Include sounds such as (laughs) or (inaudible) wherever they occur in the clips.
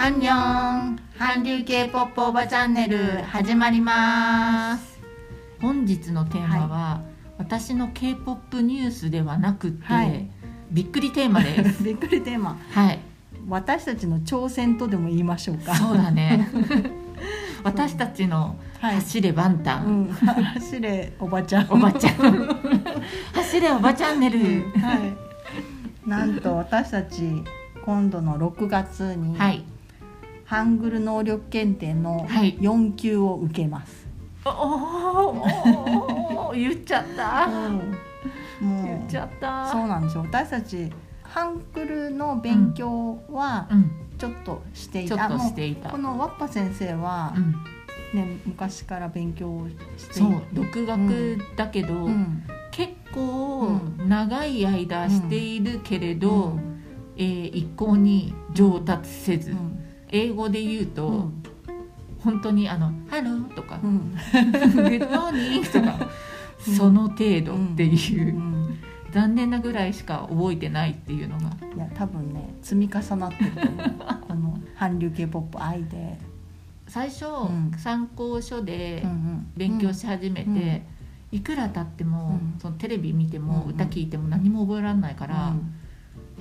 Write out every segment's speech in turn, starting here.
アンニョン韓流系ポップおばチャンネル始まります。本日のテーマは、私の K-POP ニュースではなくて、はい。びっくりテーマです。(laughs) びっくりテーマ。はい。私たちの挑戦とでも言いましょうか。そうだね。(laughs) 私たちのはい。走れバンタン、うん、走れおばちゃん。おばちゃん。(laughs) 走れおばチャンネル、はい。なんと私たち今度の6月に、はいハングル能力検定のはい。4級を受けます、おお言っちゃった。も言っちゃうった。そうなんですよ。私たちハングルの勉強はうん。ちょっとしていた、もうしていた。このワッパ先生はう、ん。ね昔から勉強をしていそう独学だけど、うん。結構う長い間しているけれど、うん。えー一向に上達せず、うん英語で言うと、うん。本当にあの「ハロー」とかうん「 Good morning」とか、うん。その程度っていう、うん。残念なぐらいしか覚えてないっていうのが。いや多分ね積み重なってると思う。この韓流 k p o p 愛で、最初、ん。参考書でうんうん。勉強し始めて、うん。いくら経っても、うん。そのテレビ見ても、うん。歌聞いても何も覚えられないから、うん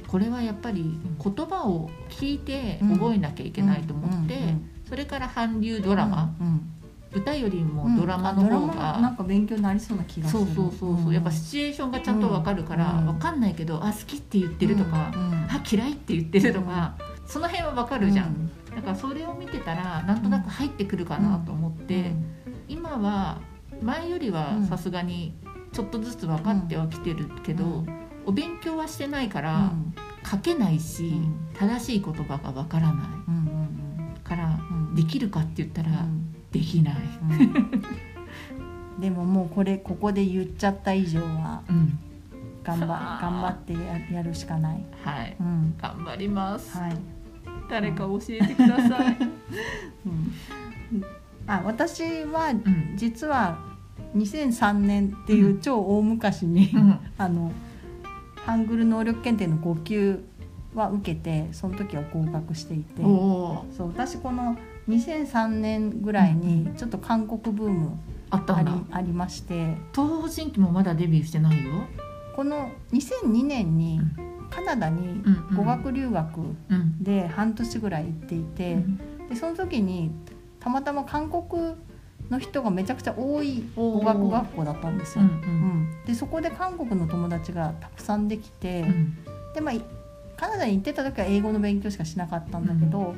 これはやっぱり言葉を聞いて覚えなきゃいけないと思って、うんうんそれから韓流ドラマ、うん歌よりもうんドラマの方あドラマながんか勉強になりそうな気がする。そうそうそうそう、ん。やっぱシチュエーションがちゃんとわかるから、うん。わかんないけどあ好きって言ってるとか、うん。うん。あ嫌いって言ってるとか、その辺はわかるじゃん、うん。だからそれを見てたらなんとなく入ってくるかなと思って、今は前よりはうん。さすがにちょっとずつ分かってはきてるけど、うん。お勉強はしてないかうら、ん書けないし、うん。正しい言葉がわからない。うんうんから、うん。できるかって言ったら、うん。できない、うん。でももうこれここで言っちゃった以上はうん、頑張頑張ってややるしかない、はい。うん。頑張ります、はい。誰か教えてください、うん、あ私はうん。実は2003年っていう超大昔に、うん。あのハングル能力検定の5級は受けてその時は合格していて。そう私この2003年ぐらいにちょっと韓国ブームあったありまして。東方神起もまだデビューしてないよ、この2002年にカナダに語学留学うん。で半年ぐらい行っていて、うん。でその時にたまたま韓国の人がめちゃくちゃ多い語学学校だったんですうんよ。うん。でそこで韓国の友達がたくさんできて、うん。でまあいカナダに行ってた時は英語の勉強しかしなかったんだけど、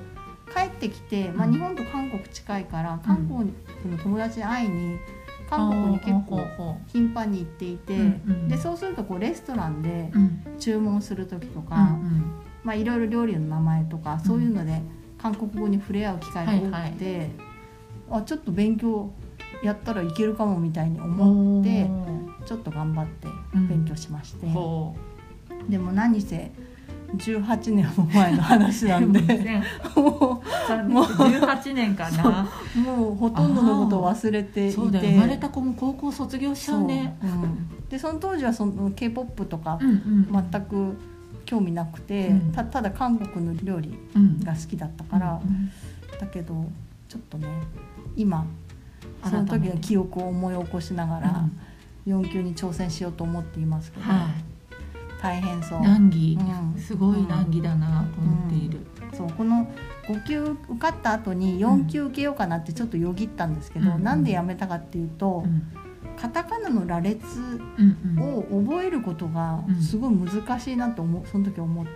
帰ってきて、まあ、うん日本と韓国近いから韓国の友達に会いに韓国に結構頻繁に行っていて、でそうするとこうレストランで注文する時とか、うんまあ、いろいろ料理の名前とかそういうので韓国語に触れ合う機会が多くて、あちょっと勉強やったらいけるかもみたいにうん思っておちょっと頑張ってうん。勉強しまして、ーほでも何せ18年も前の話うなんで。ももう18年かな。うもうほとんどのことを忘れていて。そうだよ。生まれた子も高校卒業しちゃうね。そう。うん。でその当時はその k p o p とかうんうん。全く興味なくて、うん。たただ韓国の料理うんが好きだったから、うん。だけどちょっとね今その時の記憶を思い起こしながら4級に挑戦しようと思っていますけど、は大変そう。い難儀。うん。すごい難儀だなと思っている。そうこの5級受かった後に4級受けようかなってちょっとよぎったんですけど、うん。なんでやめたかっていうと、うん。カタカナの羅列うんうん。を覚えることがうん。すごい難しいなと思うその時思って。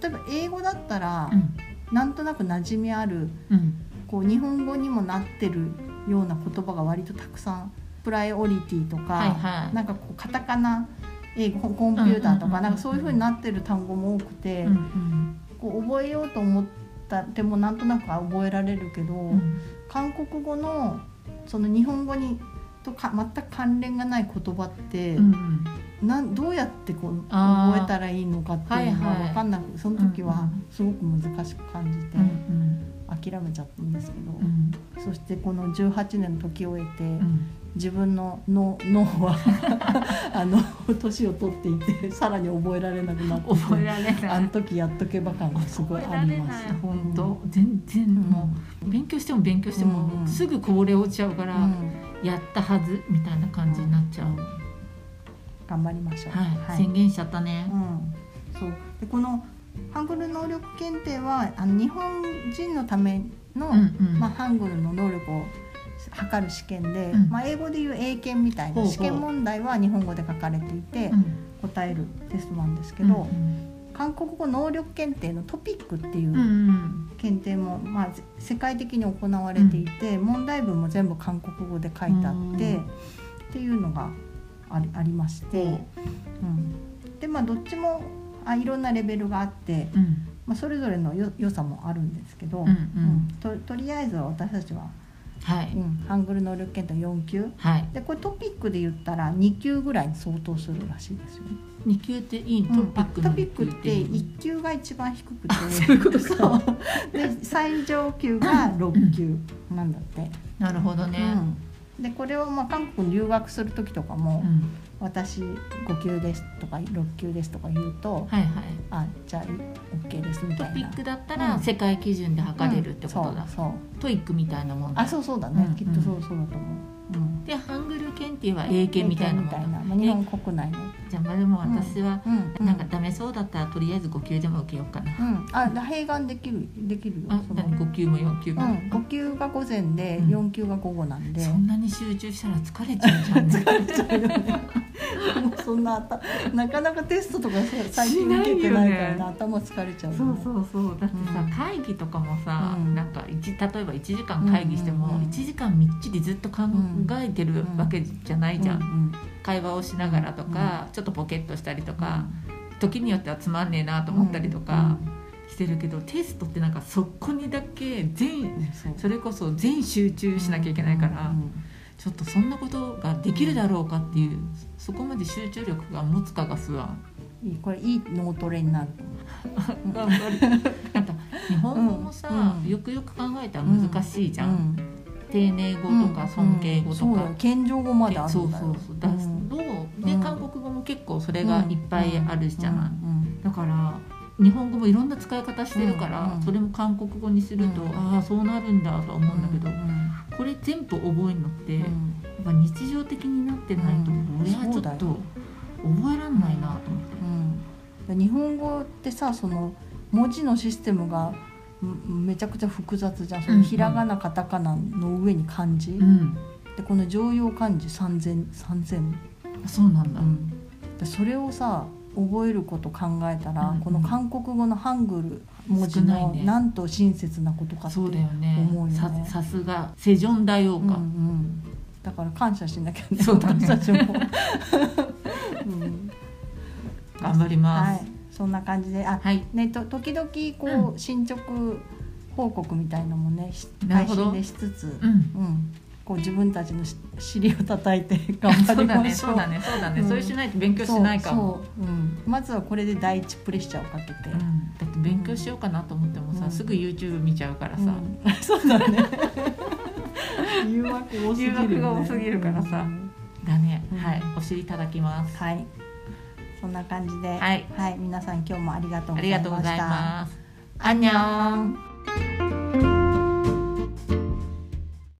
例えば英語だったらうん。なんとなく馴染みあるうんこう日本語にもなってるような言葉が割とたくさんプライオリティとか、はいはい。なんかこうカタカナ英語コンピューターとかなんかそういう風になってる単語も多くて、うんうん。こう覚えようと思ったでもなんとなく覚えられるけど、うん。韓国語のその日本語にとか全く関連がない言葉って、うんうん。なんどうやってこう覚えたらいいのかっていうのがはいはい。分かんなく、その時はうんうん。すごく難しく感じて。うんうん諦めちゃったんですけど、うん。そしてこの18年の時を経て、うん。自分の脳脳は (laughs) あの年を取っていてさらに覚えられなくなってて覚えられない。あの時やっとけば感がすごいあります。本当、全然もう勉強しても勉強しても、すぐこぼれ落ちちゃうから、うん。やったはずみたいな感じになっちゃう、頑張りましょう。はい、宣言しちゃったね、うん、そう。でこのハングル能力検定はあの日本人のための、うんうん。まあ、ハングルの能力を測る試験で、うん。まあ、英語でいう英検みたいな試験問題は日本語で書かれていてうん答えるテストなんですけうんど、韓国語能力検定のトピックっていううんうん。検定も、まあ、世界的に行われていて、問題文も全部韓国語で書いてあって、うんっていうのがありありまして、うん、でまあどっちもあいろんなレベルがあって、うん。まあ、それぞれのよ良さもあるんですけど、うんうん。ととりあえずは私たちは、はい、うん、ハングル能力検定4級はい。でこれトピックで言ったら2級ぐらいに相当するらしいですよね。二級っていいうん。 TOPIK のあ TOPIK っていい1級が一番低くて。そういうこと？かで最上級が6級なんだって。(laughs) なるほどね、うん、でこれをまあ韓国に留学する時とかもうん「私5級です」とか「6級です」とか言うとはいはい「あじゃあ OK です」みたいな。 TOPIK だったらうん。世界基準で測れるってことだ、うんそうそう。 TOEIC みたいなもんだ。あそうそうだね、うんきっとそうそうだと思う。うん。でハングル検定は英検みたいなもんだ。みたいな、まあ、日本国内の。じゃあまあでも私は、うんなんかダメそうだったらとりあえず5級でも受けようかな、うん、あ併願できるできるよ。あ何？5級も4級も、うん、5級が午前でうん。4級が午後なんで、そんなに集中したら疲れちゃうじゃん。疲れちゃうよねもうそんななかなかテストとかさ最近受けてないからね。な頭疲れちゃうよね。そうそうそう。だってさ、うん。会議とかもさ、うん。なんか一例えば1時間会議しても、うんうんうん。1時間みっちりずっと考えてるわけじゃないじゃん、うん会話をしながらとか、ちょっとポケットしたりとか、時によってはつまんねえなと思ったりとかしてるけど、テストってなんかそこにだけ全う。んそれこそ全集中しなきゃいけないから、うん。ちょっとそんなことができるだろうかっていうそこまで集中力が持つかが不安。これいい脳トレになる (laughs) 頑張る。なんか日本語もさ、うん。うん。よくよく考えたら難しいじゃん、うん。丁寧語とか尊敬語とそうだよ。か、謙譲語まであるそうんだよ。そうそうだ、う。んそれがいっぱいあるじゃない、うんだから日本語もいろんな使い方してるから、うんうんそれも韓国語にすると、うん。ああそうなるんだとは思うんだけど、うんこれ全部覚えるのって、うん。やっぱ日常的になってないと、う。ん。俺はちょっと覚えらんないなと思って。うん。日本語ってさその文字のシステムがんめちゃくちゃ複雑じゃん。そのひらがなカタカナの上に漢字、うん、でこの常用漢字3000 3000、そうなんだ、それをさ覚えること考えたら、うんこの韓国語のハングル文字の少ないね。なんと親切なことかってそうだよね。思うよね。ささすがセジョン大王うんうか、ん、だから感謝しなきゃね。そうだね。私たちも、(laughs) うん、頑張ります。はい。そんな感じで。あはい、ね、と時々こう、進捗報告みたいのもねし配信でしつつ、うん。うんこう自分たちのし尻を叩いて (laughs) 頑張そうりましょう。だねそうだねそうだね、うん。それしないと勉強しないかも。そうそう。うん、まずはこれで第一プレッシャーをかけて、うん、だって勉強しようかなと思ってもさ、うん。すぐ YouTube 見ちゃうからさ、うん。(laughs) そうだね。(laughs) 誘惑多すぎるよね、誘惑が多すぎるからさ。うん。だね、うん。はい。お尻いただきます。はい。そんな感じで、はい。はい、皆さん今日もありがとうございました。ありがとうございます。アンニョン